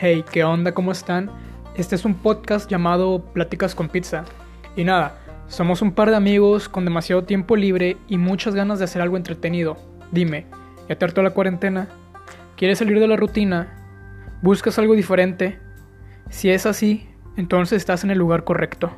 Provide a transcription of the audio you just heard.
Hey, ¿qué onda? ¿Cómo están? Este es un podcast llamado Pláticas con Pizza. Y nada, somos un par de amigos con demasiado tiempo libre y muchas ganas de hacer algo entretenido. Dime, ¿ya te hartó la cuarentena? ¿Quieres salir de la rutina? ¿Buscas algo diferente? Si es así, entonces estás en el lugar correcto.